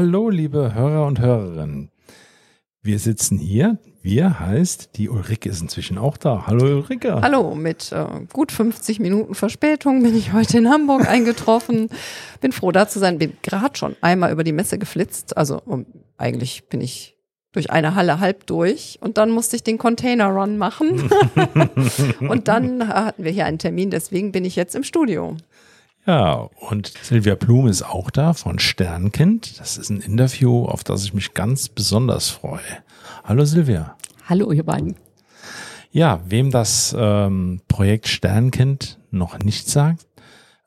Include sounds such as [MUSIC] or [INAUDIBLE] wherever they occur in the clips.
Hallo, liebe Hörer und Hörerinnen. Wir sitzen hier. Wir heißt, die Ulrike ist inzwischen auch da. Hallo Ulrike. Hallo, mit äh, gut 50 Minuten Verspätung bin ich heute in Hamburg [LAUGHS] eingetroffen. Bin froh da zu sein. Bin gerade schon einmal über die Messe geflitzt. Also um, eigentlich bin ich durch eine Halle halb durch und dann musste ich den Container Run machen. [LAUGHS] und dann hatten wir hier einen Termin, deswegen bin ich jetzt im Studio. Ja, und Silvia Blum ist auch da von Sternkind. Das ist ein Interview, auf das ich mich ganz besonders freue. Hallo Silvia. Hallo ihr beiden. Ja, wem das ähm, Projekt Sternkind noch nicht sagt,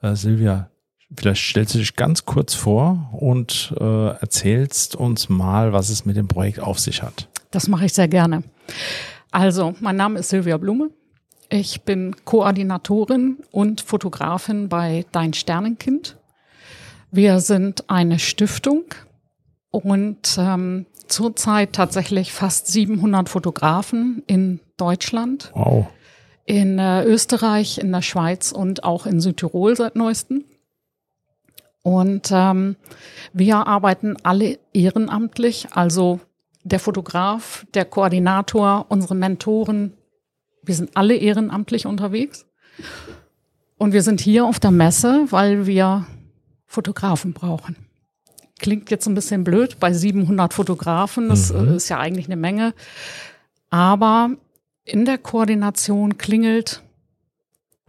äh, Silvia, vielleicht stellst du dich ganz kurz vor und äh, erzählst uns mal, was es mit dem Projekt auf sich hat. Das mache ich sehr gerne. Also, mein Name ist Silvia Blume. Ich bin Koordinatorin und Fotografin bei Dein Sternenkind. Wir sind eine Stiftung und ähm, zurzeit tatsächlich fast 700 Fotografen in Deutschland, Wow. in äh, Österreich, in der Schweiz und auch in Südtirol seit neuestem. Und ähm, wir arbeiten alle ehrenamtlich, also der Fotograf, der Koordinator, unsere Mentoren, wir sind alle ehrenamtlich unterwegs. Und wir sind hier auf der Messe, weil wir Fotografen brauchen. Klingt jetzt ein bisschen blöd bei 700 Fotografen, das Mhm. ist ja eigentlich eine Menge. Aber in der Koordination klingelt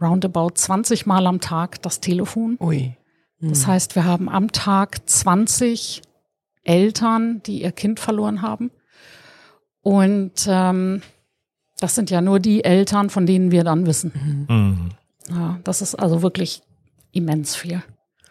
roundabout 20 Mal am Tag das Telefon. Ui. Das heißt, wir haben am Tag 20 Eltern, die ihr Kind verloren haben. Und ähm, das sind ja nur die Eltern, von denen wir dann wissen. Mhm. Ja, das ist also wirklich immens viel.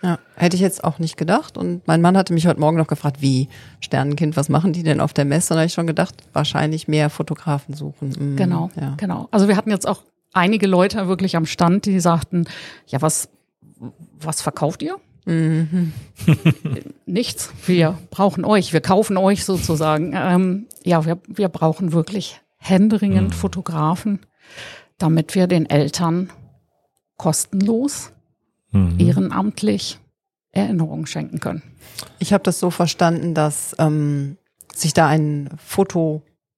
Ja, hätte ich jetzt auch nicht gedacht. Und mein Mann hatte mich heute Morgen noch gefragt, wie Sternenkind, was machen die denn auf der Messe? Und da habe ich schon gedacht, wahrscheinlich mehr Fotografen suchen. Mhm, Genau, Ja. genau. Also wir hatten jetzt auch einige Leute wirklich am Stand, die sagten, ja, was, was verkauft ihr? Mhm. [LAUGHS] Nichts. Wir brauchen euch. Wir kaufen euch sozusagen. Ähm, ja, wir, wir brauchen wirklich händeringend Fotografen, damit wir den Eltern kostenlos, Mhm. ehrenamtlich Erinnerungen schenken können. Ich habe das so verstanden, dass ähm, sich da ein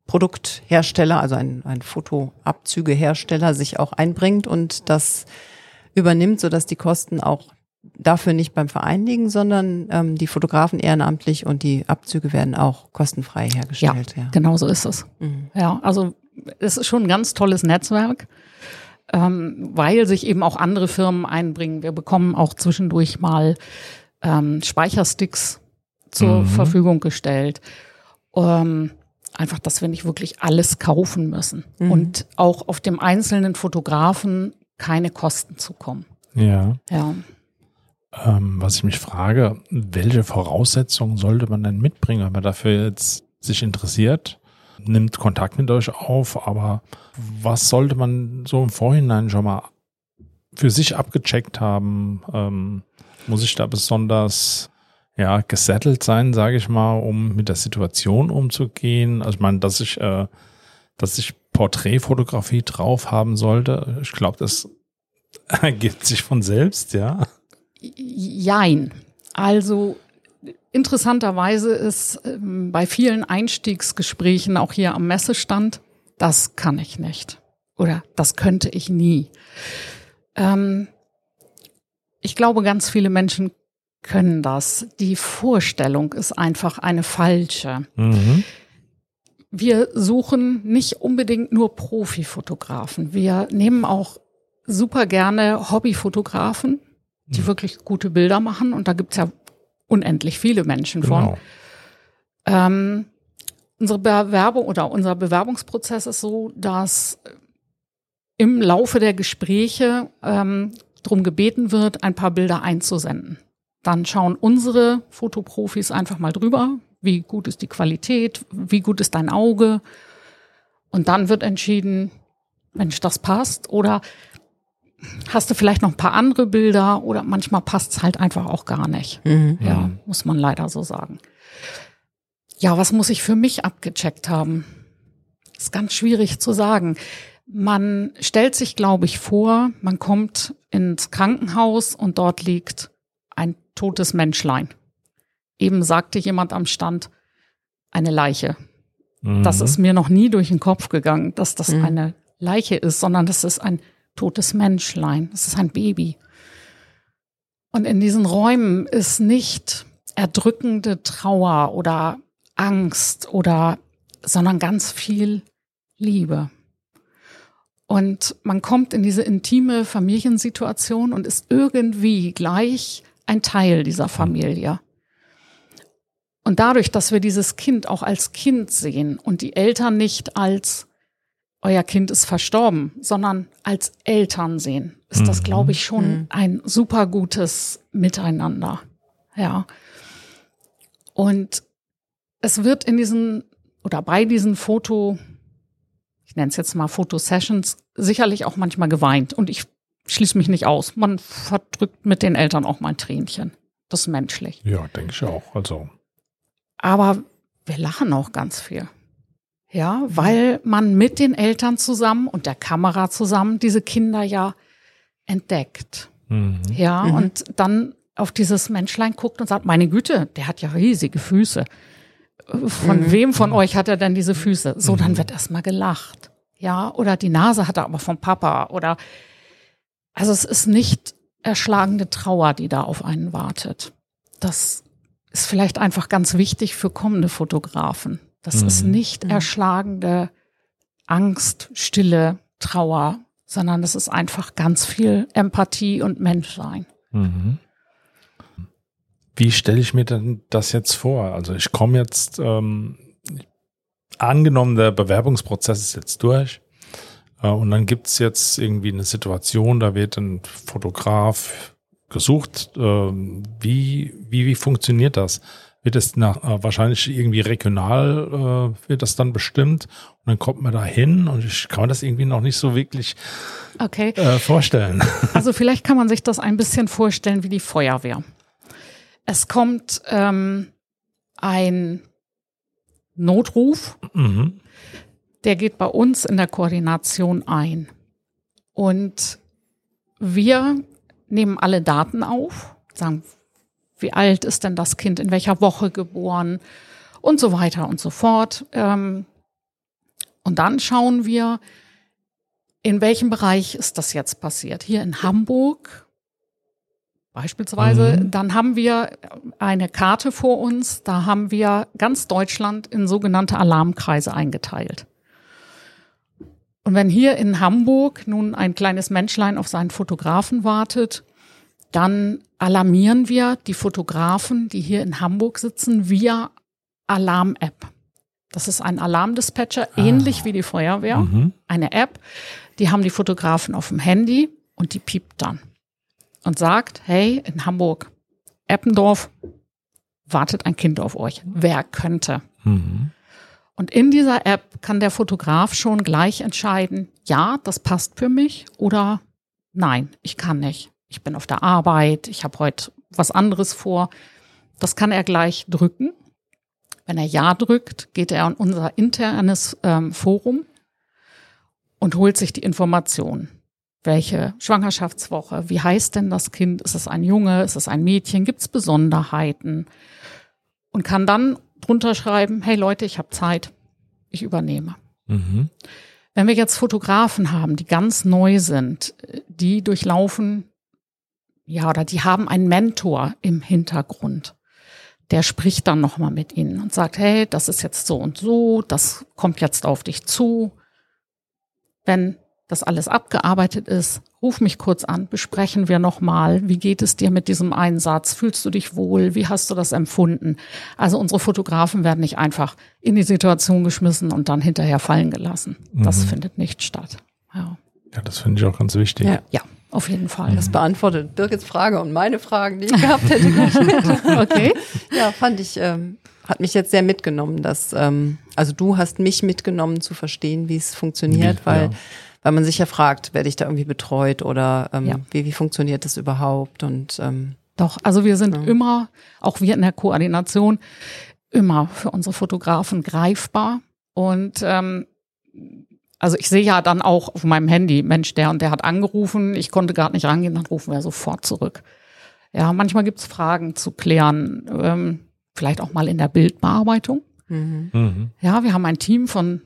Fotoprodukthersteller, also ein, ein Fotoabzügehersteller sich auch einbringt und das übernimmt, sodass die Kosten auch dafür nicht beim Verein liegen, sondern ähm, die Fotografen ehrenamtlich und die Abzüge werden auch kostenfrei hergestellt. Ja, Genau so ist es. Mhm. Ja, also es ist schon ein ganz tolles Netzwerk, ähm, weil sich eben auch andere Firmen einbringen. Wir bekommen auch zwischendurch mal ähm, Speichersticks zur Mhm. Verfügung gestellt. Ähm, einfach, dass wir nicht wirklich alles kaufen müssen Mhm. und auch auf dem einzelnen Fotografen keine Kosten zukommen. Ja. Ja. Ähm, was ich mich frage, welche Voraussetzungen sollte man denn mitbringen, wenn man dafür jetzt sich interessiert? Nimmt Kontakt mit euch auf, aber was sollte man so im Vorhinein schon mal für sich abgecheckt haben? Ähm, muss ich da besonders ja, gesettelt sein, sage ich mal, um mit der Situation umzugehen? Also ich meine, dass ich, äh, dass ich Porträtfotografie drauf haben sollte, ich glaube, das [LAUGHS] ergibt sich von selbst, ja. Jein. Also interessanterweise ist ähm, bei vielen Einstiegsgesprächen, auch hier am Messestand, das kann ich nicht. Oder das könnte ich nie. Ähm, ich glaube, ganz viele Menschen können das. Die Vorstellung ist einfach eine falsche. Mhm. Wir suchen nicht unbedingt nur Profifotografen. Wir nehmen auch super gerne Hobbyfotografen, die Mhm. wirklich gute Bilder machen. Und da gibt's ja unendlich viele Menschen von. Genau. Ähm, unsere Bewerbung oder unser Bewerbungsprozess ist so, dass im Laufe der Gespräche ähm, darum gebeten wird, ein paar Bilder einzusenden. Dann schauen unsere Fotoprofis einfach mal drüber, wie gut ist die Qualität, wie gut ist dein Auge. Und dann wird entschieden, Mensch, das passt. Oder hast du vielleicht noch ein paar andere Bilder oder manchmal passt es halt einfach auch gar nicht. Mhm. Ja, muss man leider so sagen. Ja, was muss ich für mich abgecheckt haben? Ist ganz schwierig zu sagen. Man stellt sich, glaube ich, vor, man kommt ins Krankenhaus und dort liegt ein totes Menschlein. eben sagte jemand am Stand, eine Leiche. Mhm. Das ist mir noch nie durch den Kopf gegangen, dass das Mhm. eine Leiche ist, sondern das ist ein totes Menschlein. Das ist ein Baby. Und in diesen Räumen ist nicht erdrückende Trauer oder Angst oder, sondern ganz viel Liebe. Und man kommt in diese intime Familiensituation und ist irgendwie gleich ein Teil dieser Familie. Und dadurch, dass wir dieses Kind auch als Kind sehen und die Eltern nicht als euer Kind ist verstorben, sondern als Eltern sehen, ist das, Mhm. glaube ich, schon Mhm. ein super gutes Miteinander. Ja. Und es wird in diesen oder bei diesen Foto, ich nenne es jetzt mal Fotosessions, sicherlich auch manchmal geweint. Und ich schließe mich nicht aus. Man verdrückt mit den Eltern auch mal ein Tränchen. Das ist menschlich. Ja, denke ich auch. Also, Aber wir lachen auch ganz viel. Ja, weil man mit den Eltern zusammen und der Kamera zusammen diese Kinder ja entdeckt. mhm. Ja, Mhm. und dann auf dieses Menschlein guckt und sagt, meine Güte, der hat ja riesige Füße. Von Mhm. wem von euch hat er denn diese Füße? So, Mhm. dann wird erstmal gelacht. Ja, oder die Nase hat er aber vom Papa oder, also es ist nicht erschlagende Trauer, die da auf einen wartet. Das ist vielleicht einfach ganz wichtig für kommende Fotografen. Das ist Mhm. nicht Mhm. erschlagende Angst, Stille, Trauer, sondern es ist einfach ganz viel Empathie und Menschsein. Mhm. Wie stelle ich mir denn das jetzt vor? Also ich komme jetzt, ähm, angenommen, der Bewerbungsprozess ist jetzt durch äh, und dann gibt's jetzt irgendwie eine Situation, da wird ein Fotograf gesucht. Ähm, wie, wie, wie funktioniert das? Wird es nach, äh, wahrscheinlich irgendwie regional äh, wird das dann bestimmt und dann kommt man da hin und ich kann mir das irgendwie noch nicht so wirklich Okay. äh, vorstellen. [LAUGHS] Also vielleicht kann man sich das ein bisschen vorstellen wie die Feuerwehr. Es kommt ähm, ein Notruf, mhm. der geht bei uns in der Koordination ein. Und wir nehmen alle Daten auf, sagen, wie alt ist denn das Kind, in welcher Woche geboren und so weiter und so fort. Ähm, und dann schauen wir, in welchem Bereich ist das jetzt passiert. Hier in Hamburg beispielsweise, Mhm. dann haben wir eine Karte vor uns, da haben wir ganz Deutschland in sogenannte Alarmkreise eingeteilt. Und wenn hier in Hamburg nun ein kleines Menschlein auf seinen Fotografen wartet, dann alarmieren wir die Fotografen, die hier in Hamburg sitzen, via Alarm-App. Das ist ein Alarmdispatcher, ähnlich wie die Feuerwehr. Mhm. Eine App, die haben die Fotografen auf dem Handy und die piept dann und sagt, hey, in Hamburg, Eppendorf, wartet ein Kind auf euch. Wer könnte? Mhm. Und in dieser App kann der Fotograf schon gleich entscheiden, ja, das passt für mich oder nein, ich kann nicht. Ich bin auf der Arbeit, ich habe heute was anderes vor. Das kann er gleich drücken. Wenn er Ja drückt, geht er in unser internes ähm, Forum und holt sich die Information. Welche Schwangerschaftswoche? Wie heißt denn das Kind? Ist es ein Junge? Ist es ein Mädchen? Gibt es Besonderheiten? Und kann dann drunter schreiben, hey Leute, ich habe Zeit, ich übernehme. Mhm. Wenn wir jetzt Fotografen haben, die ganz neu sind, die durchlaufen, ja, oder die haben einen Mentor im Hintergrund, der spricht dann nochmal mit ihnen und sagt, hey, das ist jetzt so und so, das kommt jetzt auf dich zu. Wenn das alles abgearbeitet ist, ruf mich kurz an, besprechen wir nochmal, wie geht es dir mit diesem Einsatz? Fühlst du dich wohl? Wie hast du das empfunden? Also unsere Fotografen werden nicht einfach in die Situation geschmissen und dann hinterher fallen gelassen. Das Mhm. findet nicht statt. Ja, Ja, das finde ich auch ganz wichtig. Ja. ja auf jeden Fall. Das beantwortet Birgits Frage und meine Fragen, die ich gehabt hätte. [LAUGHS] Okay. Ja, fand ich, ähm, hat mich jetzt sehr mitgenommen, dass, ähm, also du hast mich mitgenommen zu verstehen, wie es funktioniert, Wie- weil, ja. weil man sich ja fragt, werde ich da irgendwie betreut oder ähm, Ja. wie, wie funktioniert das überhaupt? Und ähm, Doch, also wir sind Ja. immer, auch wir in der Koordination, immer für unsere Fotografen greifbar. Und ähm, also ich sehe ja dann auch auf meinem Handy, Mensch, der und der hat angerufen, ich konnte gerade nicht rangehen, dann rufen wir sofort zurück. Ja, manchmal gibt's Fragen zu klären. Ähm, vielleicht auch mal in der Bildbearbeitung. Mhm. Mhm. Ja, wir haben ein Team von,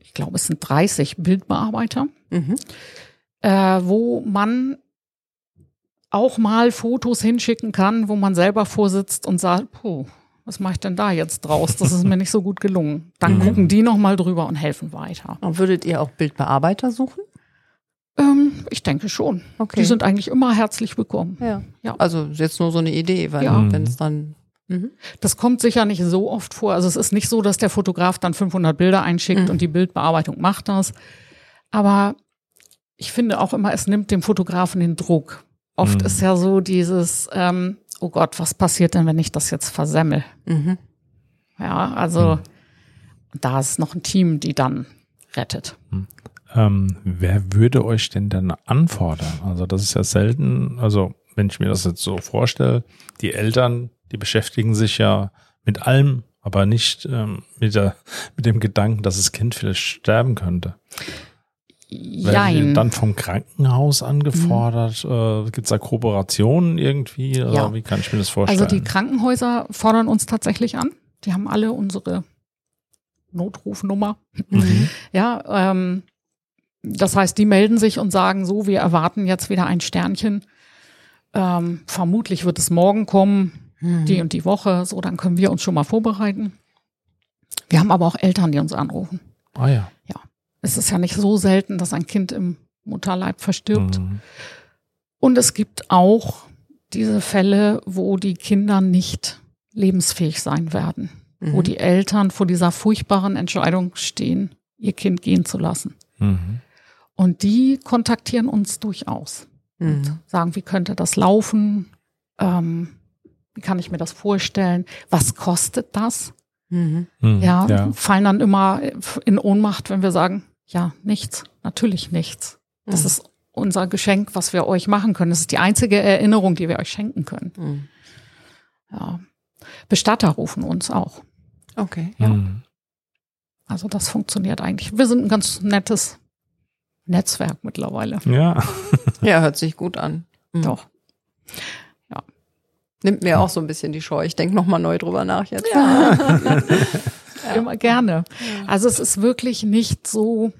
ich glaube, es sind 30 Bildbearbeiter, Mhm. äh, wo man auch mal Fotos hinschicken kann, wo man selber vorsitzt und sagt, puh, was mache ich denn da jetzt draus? Das ist mir nicht so gut gelungen. Dann Mhm. gucken die nochmal drüber und helfen weiter. Und würdet ihr auch Bildbearbeiter suchen? Ähm, ich denke schon. Okay. Die sind eigentlich immer herzlich willkommen. ja. Ja. Also jetzt nur so eine Idee, weil Ja. wenn es dann mhm. Das kommt sicher nicht so oft vor. Also es ist nicht so, dass der Fotograf dann 500 Bilder einschickt Mhm. und die Bildbearbeitung macht das. Aber ich finde auch immer, es nimmt dem Fotografen den Druck. Oft Mhm. ist ja so dieses, ähm, oh Gott, was passiert denn, wenn ich das jetzt versemmel? Mhm. Ja, also Mhm. da ist noch ein Team, die dann rettet. Ähm, wer würde euch denn dann anfordern? Also das ist ja selten, also wenn ich mir das jetzt so vorstelle, die Eltern, die beschäftigen sich ja mit allem, aber nicht ähm, mit, der, mit dem Gedanken, dass das Kind vielleicht sterben könnte. Jein. dann vom Krankenhaus angefordert? Äh, Gibt es da Kooperationen irgendwie? Oder Ja. wie kann ich mir das vorstellen? Also die Krankenhäuser fordern uns tatsächlich an. Die haben alle unsere Notrufnummer. Mhm. [LAUGHS] Ja, ähm, das heißt, die melden sich und sagen so, wir erwarten jetzt wieder ein Sternchen. Ähm, vermutlich wird es morgen kommen, Mhm. die und die Woche. So, dann können wir uns schon mal vorbereiten. Wir haben aber auch Eltern, die uns anrufen. Ah ja. Es ist ja nicht so selten, dass ein Kind im Mutterleib verstirbt. Mhm. Und es gibt auch diese Fälle, wo die Kinder nicht lebensfähig sein werden, wo Mhm. die Eltern vor dieser furchtbaren Entscheidung stehen, ihr Kind gehen zu lassen. Mhm. Und die kontaktieren uns durchaus. Mhm. Sagen, wie könnte das laufen? Ähm, wie kann ich mir das vorstellen? Was kostet das? Mhm. Mhm. Ja, ja. fallen dann immer in Ohnmacht, wenn wir sagen, ja, nichts, natürlich nichts. Das Mhm. ist unser Geschenk, was wir euch machen können. Das ist die einzige Erinnerung, die wir euch schenken können. Mhm. Ja. Bestatter rufen uns auch. Okay. Ja. Mhm. Also das funktioniert eigentlich. Wir sind ein ganz nettes Netzwerk mittlerweile. Ja. [LAUGHS] Ja, hört sich gut an. Mhm. Doch. Nimmt mir auch so ein bisschen die Scheu. Ich denke nochmal neu drüber nach jetzt. [LAUGHS] [LAUGHS] Immer gerne. Also es ist wirklich nicht so,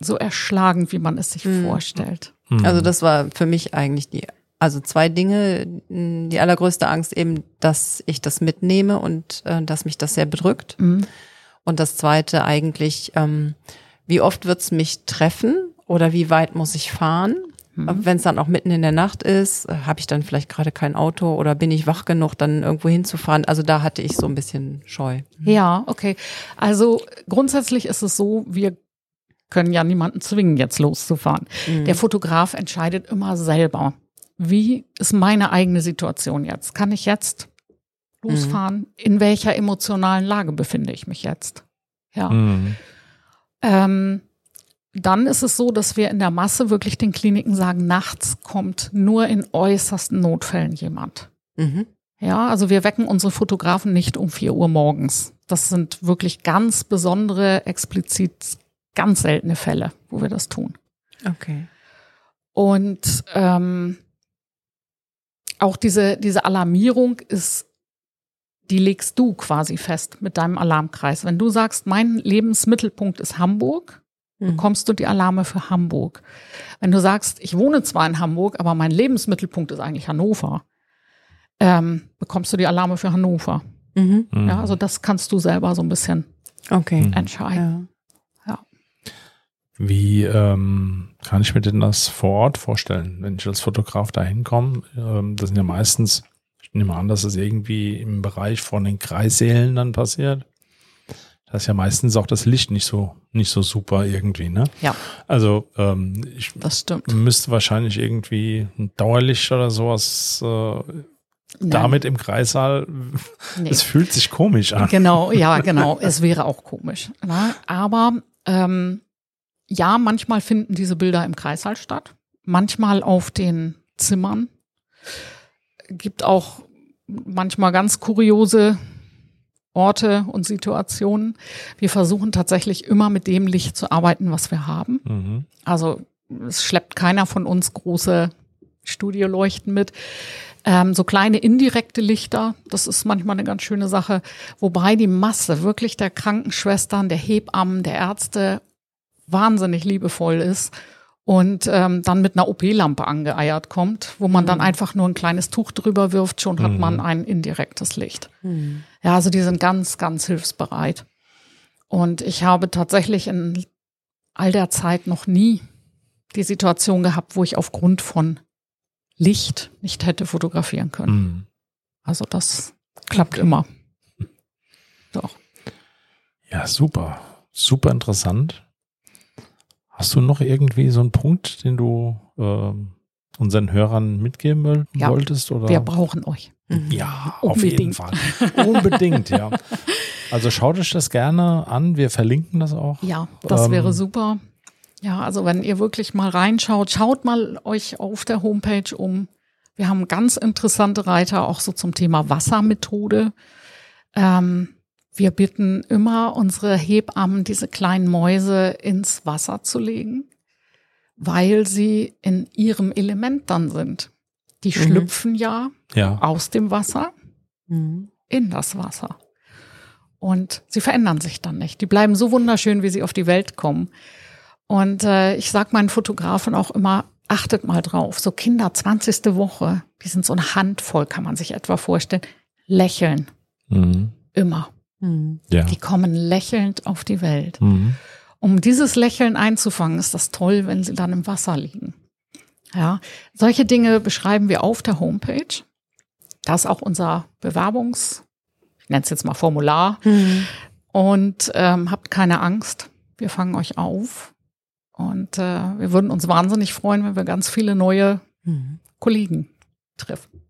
so erschlagend, wie man es sich Mhm. vorstellt. Mhm. Also das war für mich eigentlich die, also zwei Dinge. Die allergrößte Angst eben, dass ich das mitnehme und äh, dass mich das sehr bedrückt. Mhm. Und das zweite eigentlich, ähm, wie oft wird's mich treffen oder wie weit muss ich fahren? Mhm. Wenn es dann auch mitten in der Nacht ist, äh, habe ich dann vielleicht gerade kein Auto oder bin ich wach genug, dann irgendwo hinzufahren? Also da hatte ich so ein bisschen Scheu. Ja, okay. Also grundsätzlich ist es so, wir können ja niemanden zwingen, jetzt loszufahren. Mhm. Der Fotograf entscheidet immer selber. Wie ist meine eigene Situation jetzt? Kann ich jetzt losfahren? In welcher emotionalen Lage befinde ich mich jetzt? Ja. Mhm. Ähm, dann ist es so, dass wir in der Masse wirklich den Kliniken sagen, nachts kommt nur in äußersten Notfällen jemand. Mhm. Ja, also wir wecken unsere Fotografen nicht um 4 Uhr morgens. Das sind wirklich ganz besondere, explizit ganz seltene Fälle, wo wir das tun. Okay. Und ähm, auch diese, diese Alarmierung ist, die legst du quasi fest mit deinem Alarmkreis. Wenn du sagst, mein Lebensmittelpunkt ist Hamburg. Bekommst du die Alarme für Hamburg. Wenn du sagst, ich wohne zwar in Hamburg, aber mein Lebensmittelpunkt ist eigentlich Hannover, ähm, bekommst du die Alarme für Hannover. Mhm. Mhm. Ja, also das kannst du selber so ein bisschen Okay. Mhm. entscheiden. Ja. Wie ähm, kann ich mir denn das vor Ort vorstellen, wenn ich als Fotograf da hinkomme? Ähm, das sind ja meistens, ich nehme an, dass es irgendwie im Bereich von den Kreissälen dann passiert. Da ist ja meistens auch das Licht nicht so, nicht so super irgendwie, ne? Ja. Also ähm, ich Das müsste wahrscheinlich irgendwie ein Dauerlicht oder sowas äh, damit im Kreissaal. Nee. Es fühlt sich komisch an. Genau, ja, [LAUGHS] genau. Es wäre auch komisch. Ne? Aber ähm, ja, manchmal finden diese Bilder im Kreissaal statt, manchmal auf den Zimmern. Gibt auch manchmal ganz kuriose Orte und Situationen. Wir versuchen tatsächlich immer mit dem Licht zu arbeiten, was wir haben. Mhm. Also es schleppt keiner von uns große Studioleuchten mit. Ähm, so kleine indirekte Lichter, das ist manchmal eine ganz schöne Sache. Wobei die Masse wirklich der Krankenschwestern, der Hebammen, der Ärzte wahnsinnig liebevoll ist und ähm, dann mit einer OP-Lampe angeeiert kommt, wo man dann Mhm. einfach nur ein kleines Tuch drüber wirft, schon hat Mhm. man ein indirektes Licht. Mhm. Ja, also die sind ganz, ganz hilfsbereit. Und ich habe tatsächlich in all der Zeit noch nie die Situation gehabt, wo ich aufgrund von Licht nicht hätte fotografieren können. Mhm. Also das klappt immer. [LAUGHS] Doch. Ja, super. Super interessant. Hast du noch irgendwie so einen Punkt, den du ähm, unseren Hörern mitgeben Ja. wolltest? Oder? Wir brauchen euch. Mhm. Ja, auf jeden Unbedingt. Fall. Unbedingt, ja. Also schaut euch das gerne an. Wir verlinken das auch. Ja, das Ähm, wäre super. Ja, also wenn ihr wirklich mal reinschaut, schaut mal euch auf der Homepage um. Wir haben ganz interessante Reiter auch so zum Thema Wassermethode. Ähm, wir bitten immer unsere Hebammen, diese kleinen Mäuse ins Wasser zu legen, weil sie in ihrem Element dann sind. Die Mhm. schlüpfen ja Ja. aus dem Wasser Mhm. in das Wasser. Und sie verändern sich dann nicht. Die bleiben so wunderschön, wie sie auf die Welt kommen. Und äh, ich sage meinen Fotografen auch immer, achtet mal drauf. So Kinder, 20. Woche, die sind so eine Handvoll, kann man sich etwa vorstellen. Lächeln, Mhm. immer. Mhm. Ja. Die kommen lächelnd auf die Welt. Mhm. Um dieses Lächeln einzufangen, ist das toll, wenn sie dann im Wasser liegen. Ja, solche Dinge beschreiben wir auf der Homepage. Da ist auch unser Bewerbungs, ich nenne es jetzt mal Formular. Mhm. Und ähm, habt keine Angst, wir fangen euch auf. Und äh, wir würden uns wahnsinnig freuen, wenn wir ganz viele neue Mhm. Kollegen treffen.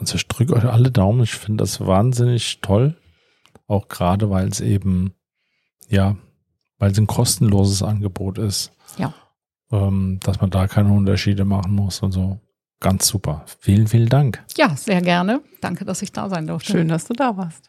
Ich drücke euch alle Daumen. Ich finde das wahnsinnig toll. Auch gerade, weil es eben, ja, weil es ein kostenloses Angebot ist. Ja. Ähm, dass man da keine Unterschiede machen muss und so. Ganz super. Vielen, vielen Dank. Ja, sehr gerne. Danke, dass ich da sein durfte. Schön, dass du da warst.